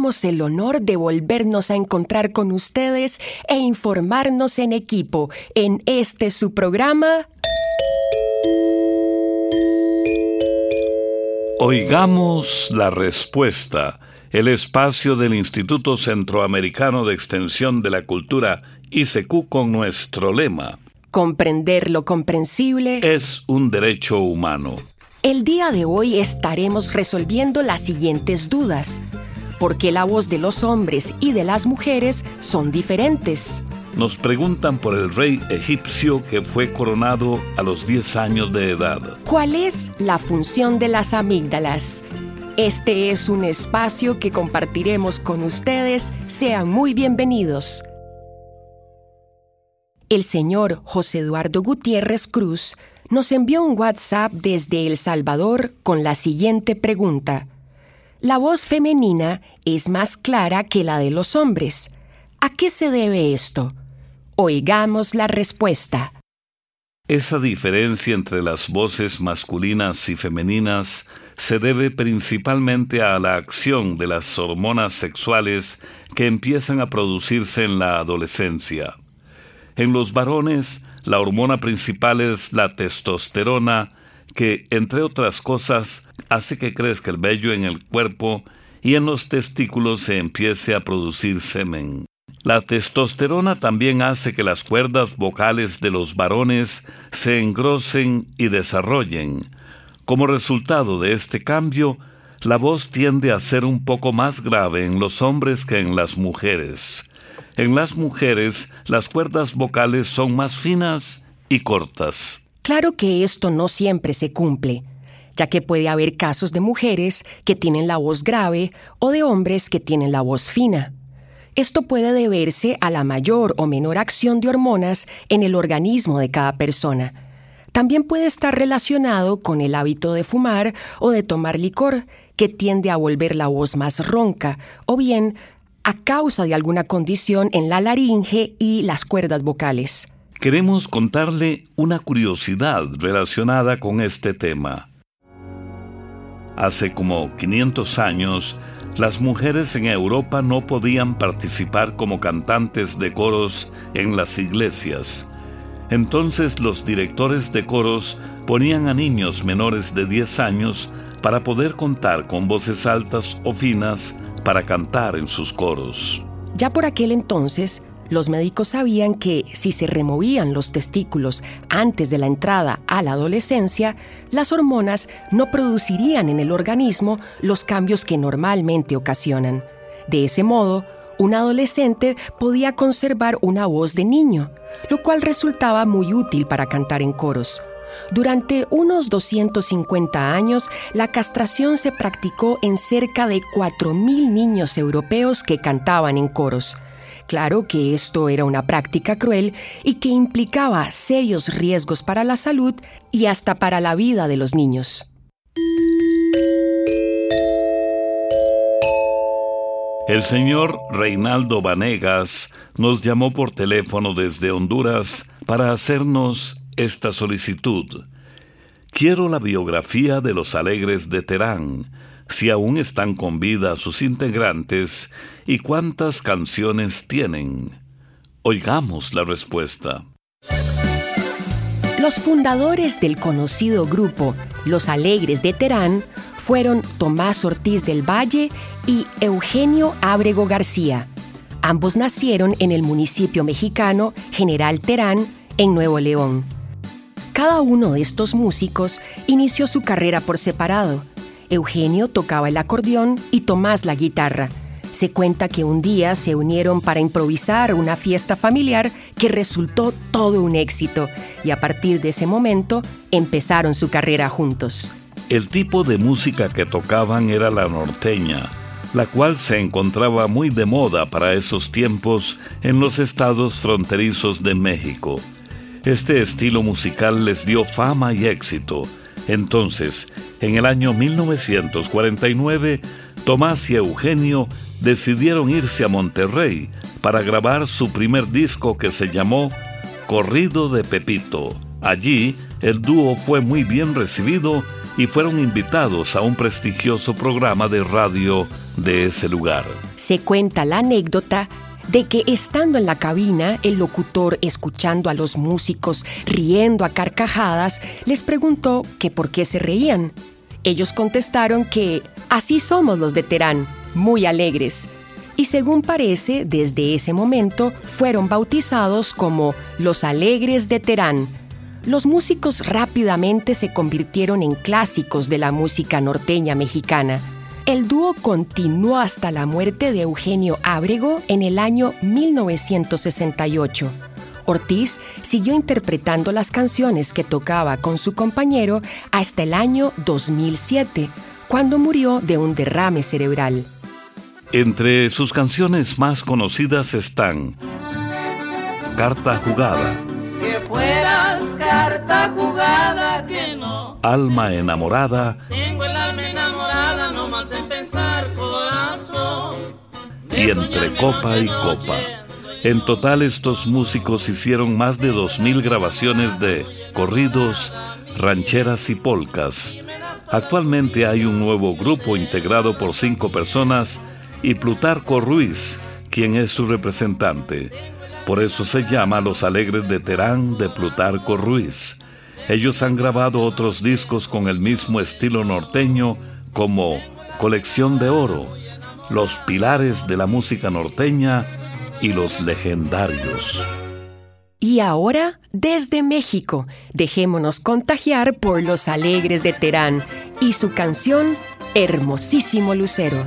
Tenemos el honor de volvernos a encontrar con ustedes e informarnos en equipo en este su programa. Oigamos la respuesta, el espacio del Instituto Centroamericano de Extensión de la Cultura ICQ con nuestro lema. Comprender lo comprensible es un derecho humano. El día de hoy estaremos resolviendo las siguientes dudas porque la voz de los hombres y de las mujeres son diferentes. Nos preguntan por el rey egipcio que fue coronado a los 10 años de edad. ¿Cuál es la función de las amígdalas? Este es un espacio que compartiremos con ustedes. Sean muy bienvenidos. El señor José Eduardo Gutiérrez Cruz nos envió un WhatsApp desde El Salvador con la siguiente pregunta. La voz femenina es más clara que la de los hombres. ¿A qué se debe esto? Oigamos la respuesta. Esa diferencia entre las voces masculinas y femeninas se debe principalmente a la acción de las hormonas sexuales que empiezan a producirse en la adolescencia. En los varones, la hormona principal es la testosterona, que, entre otras cosas, hace que crezca el vello en el cuerpo y en los testículos se empiece a producir semen. La testosterona también hace que las cuerdas vocales de los varones se engrosen y desarrollen. Como resultado de este cambio, la voz tiende a ser un poco más grave en los hombres que en las mujeres. En las mujeres, las cuerdas vocales son más finas y cortas. Claro que esto no siempre se cumple, ya que puede haber casos de mujeres que tienen la voz grave o de hombres que tienen la voz fina. Esto puede deberse a la mayor o menor acción de hormonas en el organismo de cada persona. También puede estar relacionado con el hábito de fumar o de tomar licor, que tiende a volver la voz más ronca, o bien a causa de alguna condición en la laringe y las cuerdas vocales queremos contarle una curiosidad relacionada con este tema. Hace como 500 años, las mujeres en Europa no podían participar como cantantes de coros en las iglesias. Entonces los directores de coros ponían a niños menores de 10 años para poder contar con voces altas o finas para cantar en sus coros. Ya por aquel entonces, los médicos sabían que si se removían los testículos antes de la entrada a la adolescencia, las hormonas no producirían en el organismo los cambios que normalmente ocasionan. De ese modo, un adolescente podía conservar una voz de niño, lo cual resultaba muy útil para cantar en coros. Durante unos 250 años, la castración se practicó en cerca de 4.000 niños europeos que cantaban en coros. Claro que esto era una práctica cruel y que implicaba serios riesgos para la salud y hasta para la vida de los niños. El señor Reinaldo Vanegas nos llamó por teléfono desde Honduras para hacernos esta solicitud. Quiero la biografía de los alegres de Terán, si aún están con vida sus integrantes y cuántas canciones tienen. Oigamos la respuesta. Los fundadores del conocido grupo Los Alegres de Terán fueron Tomás Ortiz del Valle y Eugenio Ábrego García. Ambos nacieron en el municipio mexicano General Terán, en Nuevo León. Cada uno de estos músicos inició su carrera por separado, Eugenio tocaba el acordeón y Tomás la guitarra. Se cuenta que un día se unieron para improvisar una fiesta familiar que resultó todo un éxito y a partir de ese momento empezaron su carrera juntos. El tipo de música que tocaban era la norteña, la cual se encontraba muy de moda para esos tiempos en los estados fronterizos de México. Este estilo musical les dio fama y éxito. Entonces, en el año 1949, Tomás y Eugenio decidieron irse a Monterrey para grabar su primer disco que se llamó Corrido de Pepito. Allí, el dúo fue muy bien recibido y fueron invitados a un prestigioso programa de radio de ese lugar. Se cuenta la anécdota de que estando en la cabina, el locutor, escuchando a los músicos riendo a carcajadas, les preguntó que por qué se reían. Ellos contestaron que así somos los de Terán, muy alegres. Y según parece, desde ese momento fueron bautizados como los Alegres de Terán. Los músicos rápidamente se convirtieron en clásicos de la música norteña mexicana. El dúo continuó hasta la muerte de Eugenio Ábrego en el año 1968. Ortiz siguió interpretando las canciones que tocaba con su compañero hasta el año 2007, cuando murió de un derrame cerebral. Entre sus canciones más conocidas están Carta Jugada, que fueras carta jugada que no. Alma Enamorada, Tengo y entre copa y copa. En total estos músicos hicieron más de 2.000 grabaciones de corridos, rancheras y polcas. Actualmente hay un nuevo grupo integrado por cinco personas y Plutarco Ruiz, quien es su representante. Por eso se llama Los Alegres de Terán de Plutarco Ruiz. Ellos han grabado otros discos con el mismo estilo norteño como Colección de Oro, Los Pilares de la Música Norteña y Los Legendarios. Y ahora, desde México, dejémonos contagiar por los alegres de Terán y su canción Hermosísimo Lucero.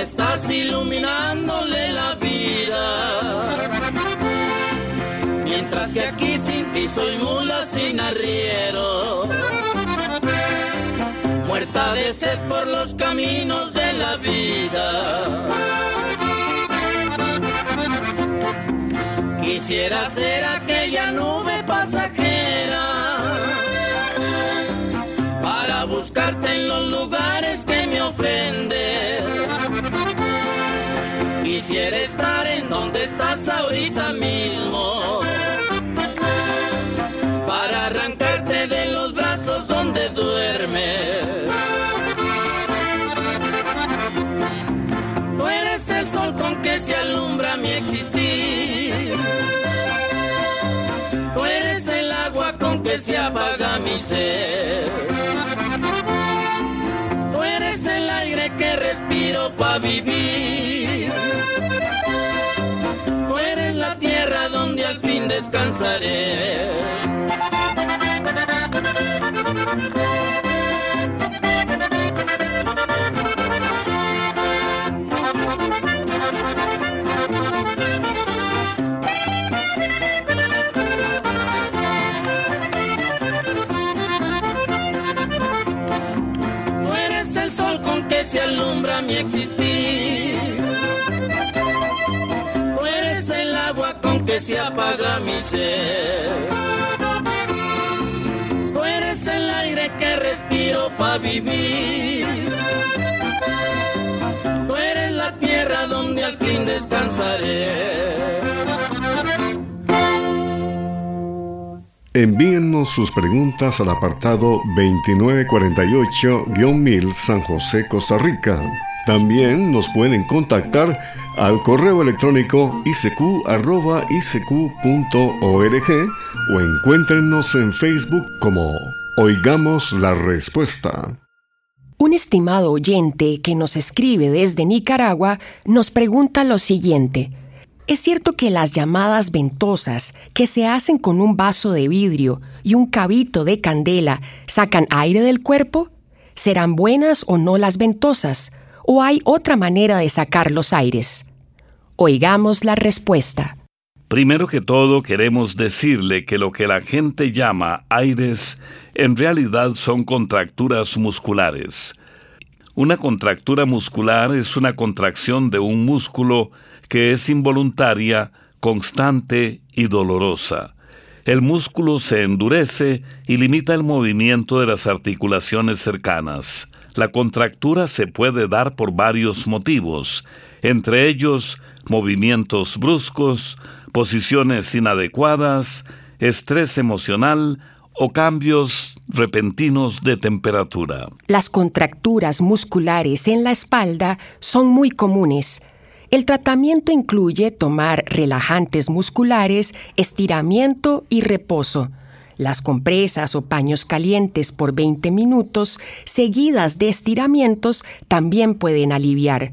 Estás iluminándole la vida. Mientras que aquí sin ti soy mula sin arriero, muerta de sed por los caminos de la vida. Quisiera ser aquella nube pasajera Quisiera estar en donde estás ahorita mismo para arrancarte de los brazos donde duermes. Tú eres el sol con que se alumbra mi existir. Tú eres el agua con que se apaga mi ser. Tú eres el aire que respiro para vivir. Descansaré. Se apaga mi ser. Tú eres el aire que respiro para vivir. Tú eres la tierra donde al fin descansaré. Envíennos sus preguntas al apartado 2948-1000 San José, Costa Rica. También nos pueden contactar al correo electrónico isq.org o encuéntrenos en Facebook como Oigamos la Respuesta. Un estimado oyente que nos escribe desde Nicaragua nos pregunta lo siguiente. ¿Es cierto que las llamadas ventosas, que se hacen con un vaso de vidrio y un cabito de candela, sacan aire del cuerpo? ¿Serán buenas o no las ventosas? ¿O hay otra manera de sacar los aires? Oigamos la respuesta. Primero que todo queremos decirle que lo que la gente llama aires en realidad son contracturas musculares. Una contractura muscular es una contracción de un músculo que es involuntaria, constante y dolorosa. El músculo se endurece y limita el movimiento de las articulaciones cercanas. La contractura se puede dar por varios motivos, entre ellos movimientos bruscos, posiciones inadecuadas, estrés emocional o cambios repentinos de temperatura. Las contracturas musculares en la espalda son muy comunes. El tratamiento incluye tomar relajantes musculares, estiramiento y reposo. Las compresas o paños calientes por 20 minutos, seguidas de estiramientos, también pueden aliviar.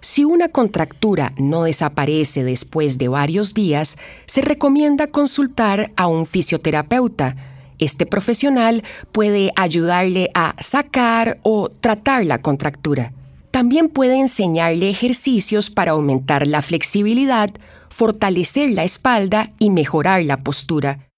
Si una contractura no desaparece después de varios días, se recomienda consultar a un fisioterapeuta. Este profesional puede ayudarle a sacar o tratar la contractura. También puede enseñarle ejercicios para aumentar la flexibilidad, fortalecer la espalda y mejorar la postura.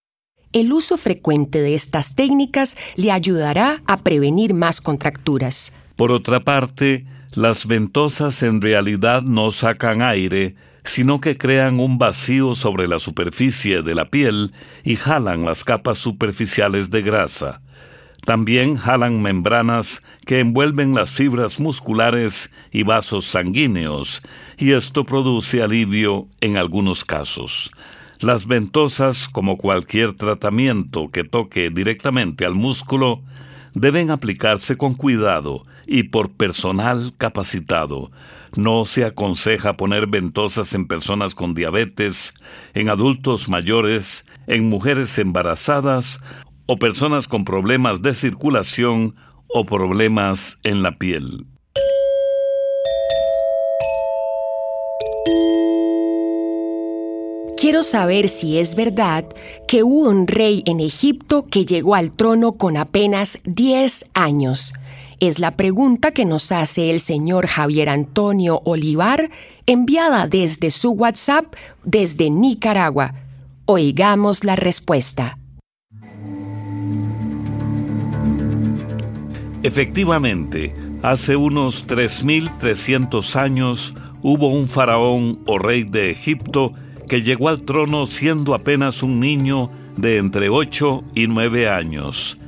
El uso frecuente de estas técnicas le ayudará a prevenir más contracturas. Por otra parte, las ventosas en realidad no sacan aire, sino que crean un vacío sobre la superficie de la piel y jalan las capas superficiales de grasa. También jalan membranas que envuelven las fibras musculares y vasos sanguíneos, y esto produce alivio en algunos casos. Las ventosas, como cualquier tratamiento que toque directamente al músculo, deben aplicarse con cuidado y por personal capacitado. No se aconseja poner ventosas en personas con diabetes, en adultos mayores, en mujeres embarazadas o personas con problemas de circulación o problemas en la piel. Quiero saber si es verdad que hubo un rey en Egipto que llegó al trono con apenas 10 años. Es la pregunta que nos hace el señor Javier Antonio Olivar, enviada desde su WhatsApp desde Nicaragua. Oigamos la respuesta. Efectivamente, hace unos 3.300 años hubo un faraón o rey de Egipto que llegó al trono siendo apenas un niño de entre 8 y 9 años.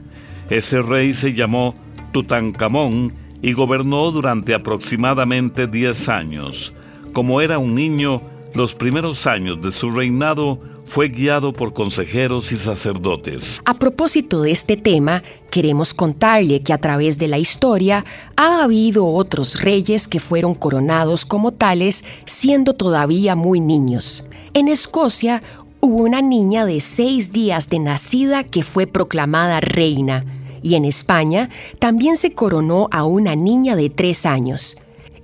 Ese rey se llamó Tutankamón y gobernó durante aproximadamente 10 años. Como era un niño, los primeros años de su reinado fue guiado por consejeros y sacerdotes. A propósito de este tema, queremos contarle que a través de la historia ha habido otros reyes que fueron coronados como tales siendo todavía muy niños. En Escocia hubo una niña de seis días de nacida que fue proclamada reina y en España también se coronó a una niña de tres años.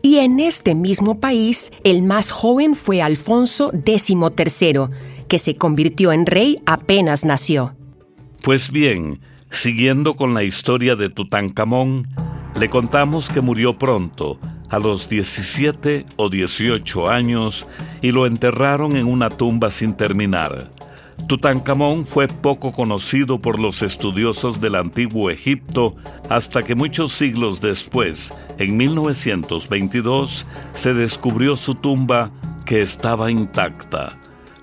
Y en este mismo país, el más joven fue Alfonso XIII, que se convirtió en rey apenas nació. Pues bien, siguiendo con la historia de Tutankamón, le contamos que murió pronto, a los 17 o 18 años, y lo enterraron en una tumba sin terminar. Tutankamón fue poco conocido por los estudiosos del antiguo Egipto hasta que muchos siglos después, en 1922, se descubrió su tumba que estaba intacta.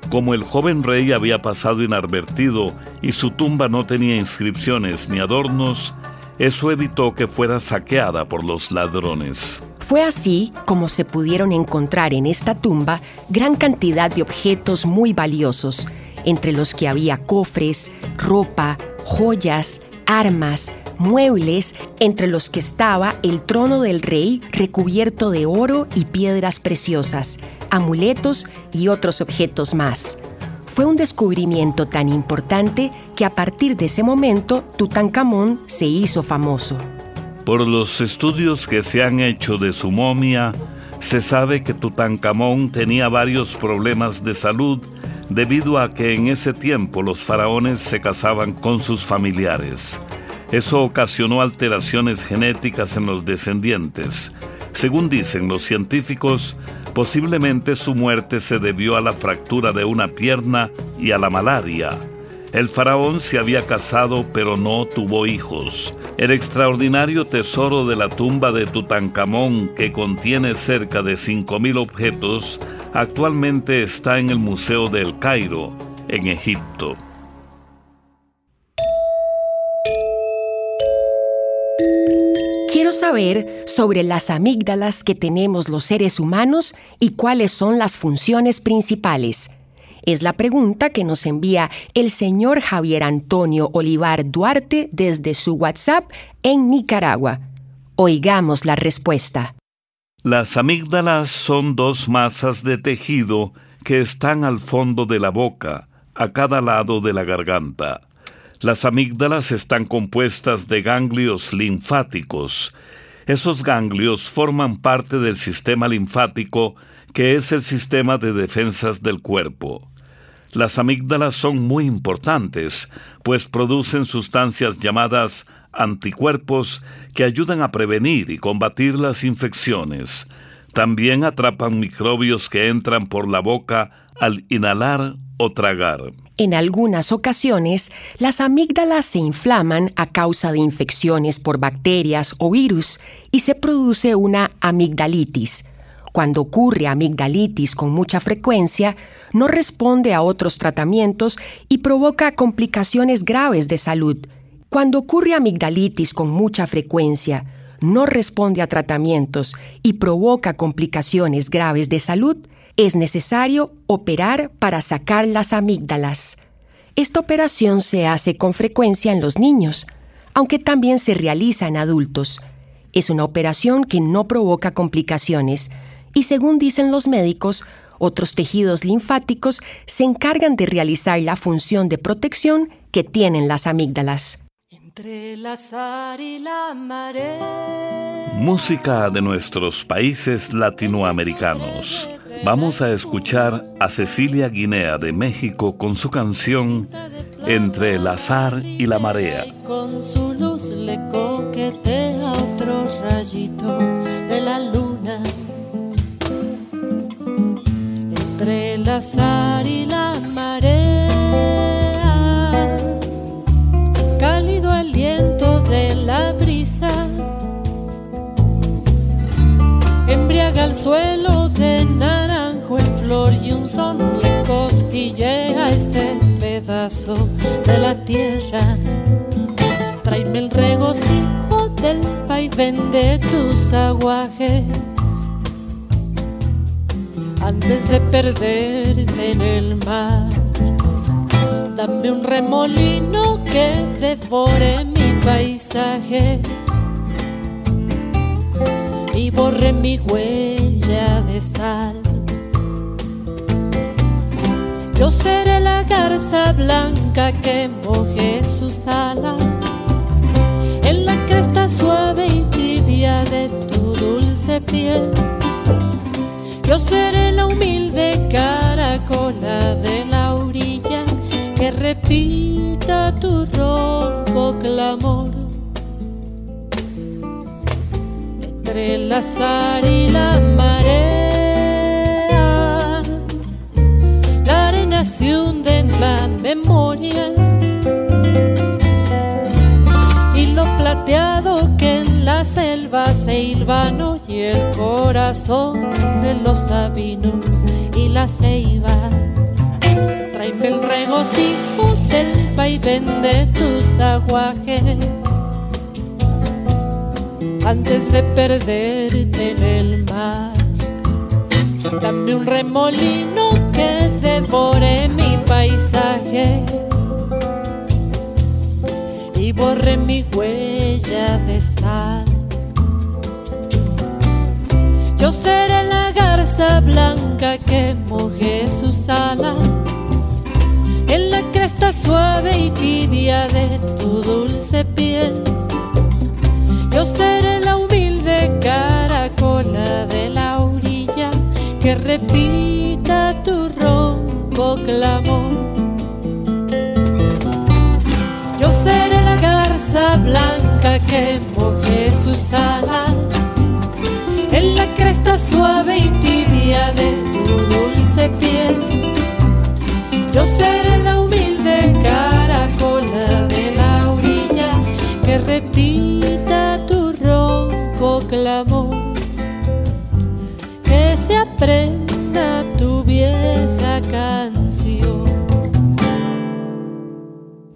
Como el joven rey había pasado inadvertido y su tumba no tenía inscripciones ni adornos, eso evitó que fuera saqueada por los ladrones. Fue así como se pudieron encontrar en esta tumba gran cantidad de objetos muy valiosos, entre los que había cofres, ropa, joyas, armas, muebles, entre los que estaba el trono del rey recubierto de oro y piedras preciosas, amuletos y otros objetos más. Fue un descubrimiento tan importante que a partir de ese momento Tutankamón se hizo famoso. Por los estudios que se han hecho de su momia, se sabe que Tutankamón tenía varios problemas de salud debido a que en ese tiempo los faraones se casaban con sus familiares. Eso ocasionó alteraciones genéticas en los descendientes. Según dicen los científicos, posiblemente su muerte se debió a la fractura de una pierna y a la malaria. El faraón se había casado pero no tuvo hijos. El extraordinario tesoro de la tumba de Tutankamón, que contiene cerca de 5.000 objetos, actualmente está en el Museo del Cairo, en Egipto. Saber sobre las amígdalas que tenemos los seres humanos y cuáles son las funciones principales. Es la pregunta que nos envía el señor Javier Antonio Olivar Duarte desde su WhatsApp en Nicaragua. Oigamos la respuesta. Las amígdalas son dos masas de tejido que están al fondo de la boca, a cada lado de la garganta. Las amígdalas están compuestas de ganglios linfáticos. Esos ganglios forman parte del sistema linfático, que es el sistema de defensas del cuerpo. Las amígdalas son muy importantes, pues producen sustancias llamadas anticuerpos que ayudan a prevenir y combatir las infecciones. También atrapan microbios que entran por la boca al inhalar o tragar. En algunas ocasiones, las amígdalas se inflaman a causa de infecciones por bacterias o virus y se produce una amigdalitis. Cuando ocurre amigdalitis con mucha frecuencia, no responde a otros tratamientos y provoca complicaciones graves de salud. Cuando ocurre amigdalitis con mucha frecuencia, no responde a tratamientos y provoca complicaciones graves de salud, es necesario operar para sacar las amígdalas. Esta operación se hace con frecuencia en los niños, aunque también se realiza en adultos. Es una operación que no provoca complicaciones, y según dicen los médicos, otros tejidos linfáticos se encargan de realizar la función de protección que tienen las amígdalas. Entre la y la Música de nuestros países latinoamericanos. Vamos a escuchar a Cecilia Guinea de México con su canción Entre el azar y la marea. Con su luz le coquetea otro rayito de la luna entre el azar y la marea, embriaga el suelo de naranjo en flor y un son le cosquillea este pedazo de la tierra. Tráeme el regocijo del vaivén de tus aguajes antes de perderte en el mar. Dame un remolino que devore mi paisaje y borre mi huella de sal. Yo seré la garza blanca que moje sus alas en la cresta suave y tibia de tu dulce piel yo seré la humilde caracola de la orilla que repita tu ronco clamor. Entre el azar y la marea, la arena se hunde en la memoria. Y lo plateado que en la selva se hilvano y el corazón de los sabinos y la ceiba. Tráeme el regocijo del vaivén de tus aguajes antes de perderte en el mar. Dame un remolino que devore mi paisaje y borre mi huella de sal. Yo seré la garza blanca que moje sus alas en la cresta suave y tibia de tu que moje sus alas suave y tibia de tu dulce piel. Yo seré la humilde caracola de la orilla que repita tu ronco clamor,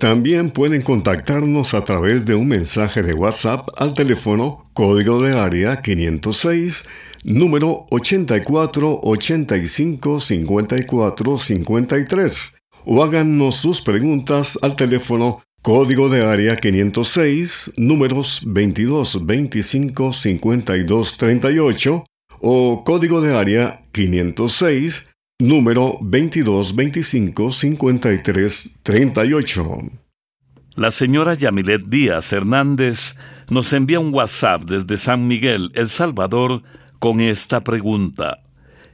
También pueden contactarnos a través de un mensaje de WhatsApp al teléfono código de área 506 número 84 85 54 53 o háganos sus preguntas al teléfono código de área 506 números 22 25 52 38 o código de área 506 número 22 25 53 38. La señora Yamilet Díaz Hernández nos envía un WhatsApp desde San Miguel, El Salvador, con esta pregunta.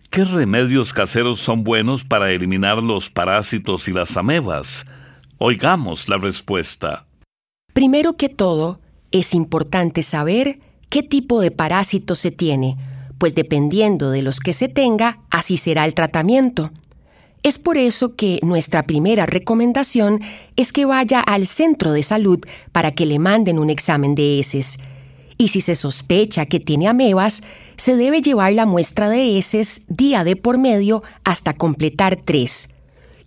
¿Qué remedios caseros son buenos para eliminar los parásitos y las amebas? Oigamos la respuesta. Primero que todo, es importante saber qué tipo de parásito se tiene, pues dependiendo de los que se tenga, así será el tratamiento. Es por eso que nuestra primera recomendación es que vaya al centro de salud para que le manden un examen de heces. Y si se sospecha que tiene amebas, se debe llevar la muestra de heces día de por medio hasta completar tres.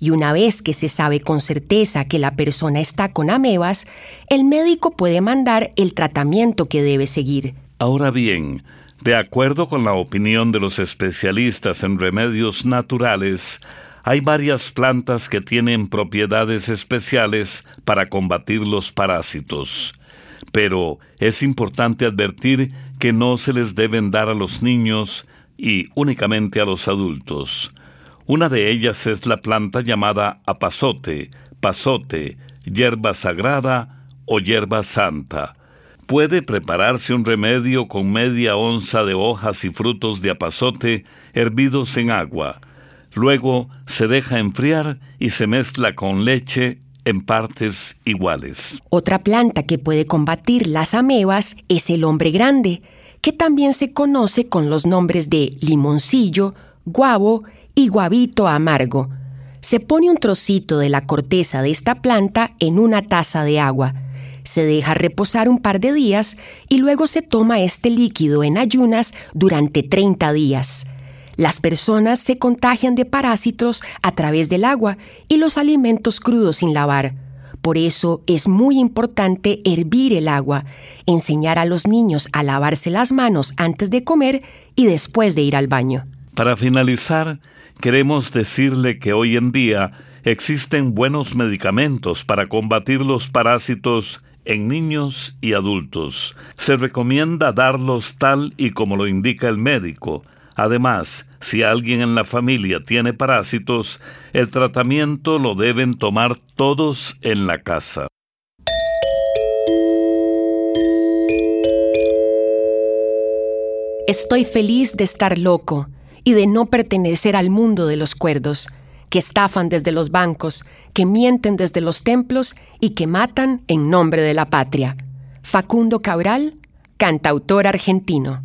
Y una vez que se sabe con certeza que la persona está con amebas, el médico puede mandar el tratamiento que debe seguir. Ahora bien, de acuerdo con la opinión de los especialistas en remedios naturales, hay varias plantas que tienen propiedades especiales para combatir los parásitos. Pero es importante advertir que no se les deben dar a los niños y únicamente a los adultos. Una de ellas es la planta llamada apazote, pasote, hierba sagrada o hierba santa. Puede prepararse un remedio con media onza de hojas y frutos de apazote hervidos en agua. Luego se deja enfriar y se mezcla con leche en partes iguales. Otra planta que puede combatir las amebas es el hombre grande, que también se conoce con los nombres de limoncillo, guavo y guavito amargo. Se pone un trocito de la corteza de esta planta en una taza de agua. Se deja reposar un par de días y luego se toma este líquido en ayunas durante 30 días. Las personas se contagian de parásitos a través del agua y los alimentos crudos sin lavar. Por eso es muy importante hervir el agua, enseñar a los niños a lavarse las manos antes de comer y después de ir al baño. Para finalizar, queremos decirle que hoy en día existen buenos medicamentos para combatir los parásitos en niños y adultos. Se recomienda darlos tal y como lo indica el médico, Además, si alguien en la familia tiene parásitos, el tratamiento lo deben tomar todos en la casa. Estoy feliz de estar loco y de no pertenecer al mundo de los cuerdos, que estafan desde los bancos, que mienten desde los templos y que matan en nombre de la patria. Facundo Cabral, cantautor argentino.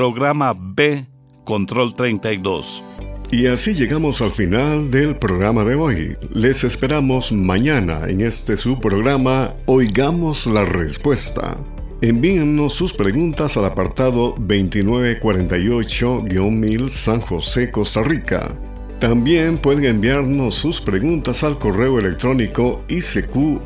Programa B, Control 32. Y así llegamos al final del programa de hoy. Les esperamos mañana en este su programa Oigamos la Respuesta. Envíennos sus preguntas al apartado 2948-1000 San José, Costa Rica. También pueden enviarnos sus preguntas al correo electrónico isq.org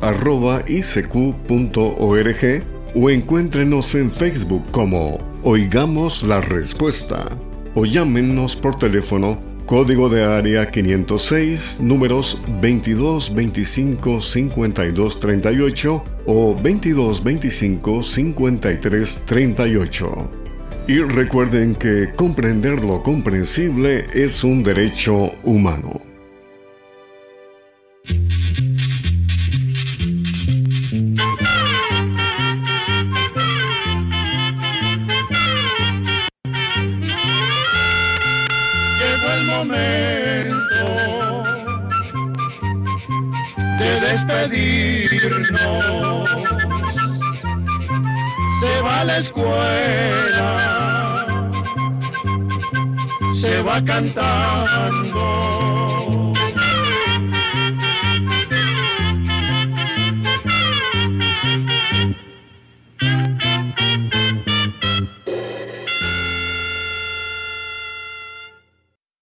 o encuéntrenos en Facebook como Oigamos la Respuesta o llámenos por teléfono Código de área 506, números 22 25 52 38 o 22 25 53 38. Y recuerden que comprender lo comprensible es un derecho humano. Cantando